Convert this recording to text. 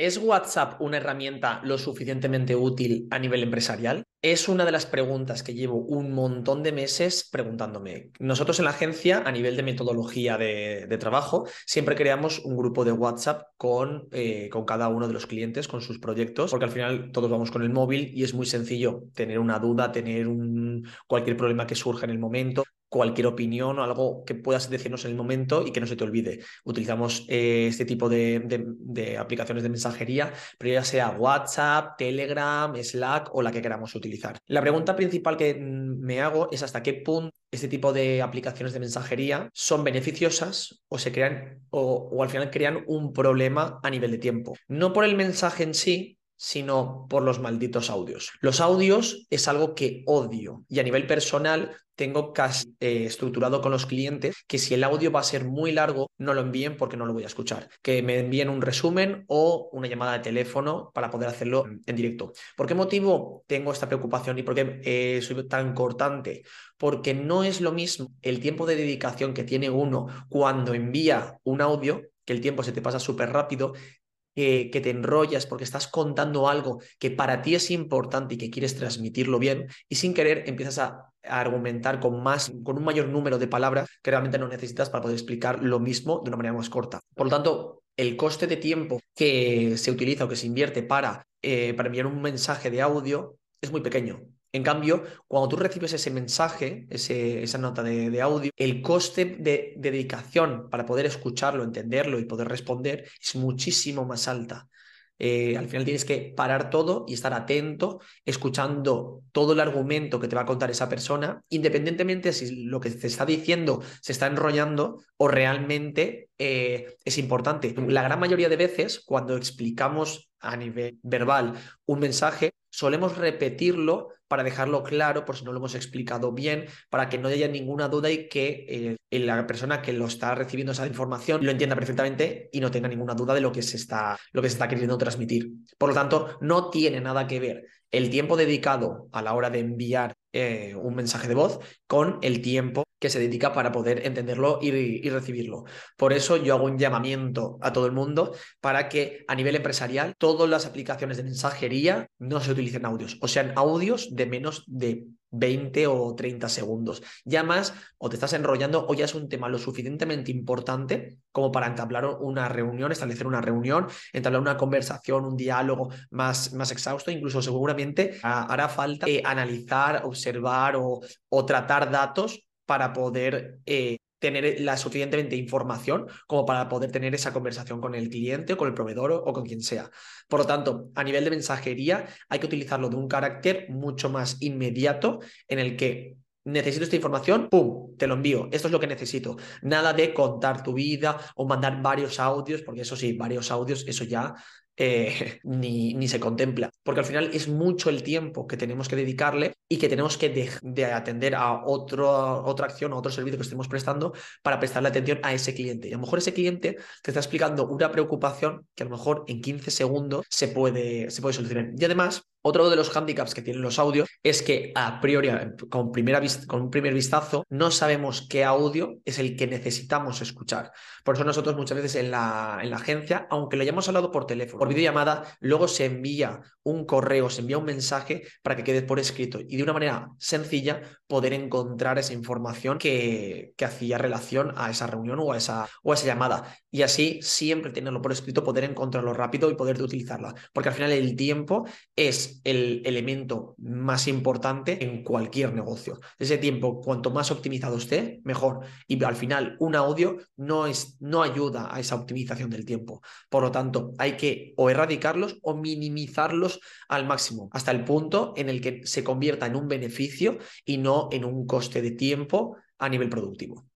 ¿Es WhatsApp una herramienta lo suficientemente útil a nivel empresarial? Es una de las preguntas que llevo un montón de meses preguntándome. Nosotros en la agencia, a nivel de metodología de, trabajo, siempre creamos un grupo de WhatsApp con, eh, con cada uno de los clientes, con sus proyectos, porque al final todos vamos con el móvil y es muy sencillo tener una duda, tener un, cualquier problema que surja en el momento cualquier opinión o algo que puedas decirnos en el momento y que no se te olvide. Utilizamos eh, este tipo de, aplicaciones de mensajería, pero ya sea WhatsApp, Telegram, Slack o la que queramos utilizar. La pregunta principal que me hago es hasta qué punto este tipo de aplicaciones de mensajería son beneficiosas o se crean o, o al final crean un problema a nivel de tiempo. No por el mensaje en sí, sino por los malditos audios. Los audios es algo que odio y a nivel personal tengo casi eh, estructurado con los clientes que si el audio va a ser muy largo, no lo envíen porque no lo voy a escuchar. Que me envíen un resumen o una llamada de teléfono para poder hacerlo en directo. ¿Por qué motivo tengo esta preocupación y por qué eh, soy tan cortante? Porque no es lo mismo el tiempo de dedicación que tiene uno cuando envía un audio que el tiempo se te pasa súper rápido que, te enrollas porque estás contando algo que para ti es importante y que quieres transmitirlo bien y sin querer empiezas a, argumentar con más, con un mayor número de palabras que realmente no necesitas para poder explicar lo mismo de una manera más corta. Por lo tanto, el coste de tiempo que se utiliza o que se invierte para, eh, para enviar un mensaje de audio es muy pequeño. En cambio, cuando tú recibes ese mensaje, esa nota de, audio, el coste de, dedicación para poder escucharlo, entenderlo y poder responder es muchísimo más alta. Eh, al final tienes que parar todo y estar atento, escuchando todo el argumento que te va a contar esa persona, independientemente si lo que te está diciendo se está enrollando o realmente eh, es importante. La gran mayoría de veces, cuando explicamos a nivel verbal un mensaje, solemos repetirlo para dejarlo claro, por si no lo hemos explicado bien, para que no haya ninguna duda y que eh, la persona que lo está recibiendo esa información lo entienda perfectamente y no tenga ninguna duda de lo que se está, lo que se está queriendo transmitir. Por lo tanto, no tiene nada que ver el tiempo dedicado a la hora de enviar eh, un mensaje de voz con el tiempo que se dedica para poder entenderlo y, recibirlo. Por eso yo hago un llamamiento a todo el mundo para que a nivel empresarial todas las aplicaciones de mensajería no se utilicen audios, o sean audios de menos de 20 o 30 segundos. Ya más, o te estás enrollando o ya es un tema lo suficientemente importante como para entablar una reunión, establecer una reunión, entablar una conversación, un diálogo más, más exhausto, incluso seguramente hará falta eh, analizar, observar o, o tratar datos para poder eh, tener la suficientemente información como para poder tener esa conversación con el cliente o con el proveedor o, con quien sea. Por lo tanto, a nivel de mensajería hay que utilizarlo de un carácter mucho más inmediato en el que necesito esta información, ¡pum!, te lo envío. Esto es lo que necesito. Nada de contar tu vida o mandar varios audios, porque eso sí, varios audios, eso ya eh, ni, ni, se contempla, porque al final es mucho el tiempo que tenemos que dedicarle y que tenemos que de, atender a otro, otra acción o otro servicio que estemos prestando para prestarle atención a ese cliente. Y a lo mejor ese cliente te está explicando una preocupación que a lo mejor en 15 segundos se puede, se puede solucionar. Y además, otro de los handicaps que tienen los audios es que a priori, con, primera con un primer vistazo, no sabemos qué audio es el que necesitamos escuchar. Por eso nosotros muchas veces en la, en la agencia, aunque lo hayamos hablado por teléfono, por videollamada, luego se envía un correo, se envía un mensaje para que quede por escrito y de una manera sencilla poder encontrar esa información que, hacía relación a esa reunión o a esa, llamada. Y así siempre tenerlo por escrito, poder encontrarlo rápido y poder utilizarla. Porque al final el tiempo es el elemento más importante en cualquier negocio. Ese tiempo, cuanto más optimizado esté, mejor. Y al final, un audio no, es, no ayuda a esa optimización del tiempo. Por lo tanto, hay que o erradicarlos o minimizarlos al máximo, hasta el punto en el que se convierta en un beneficio y en un coste de tiempo a nivel productivo.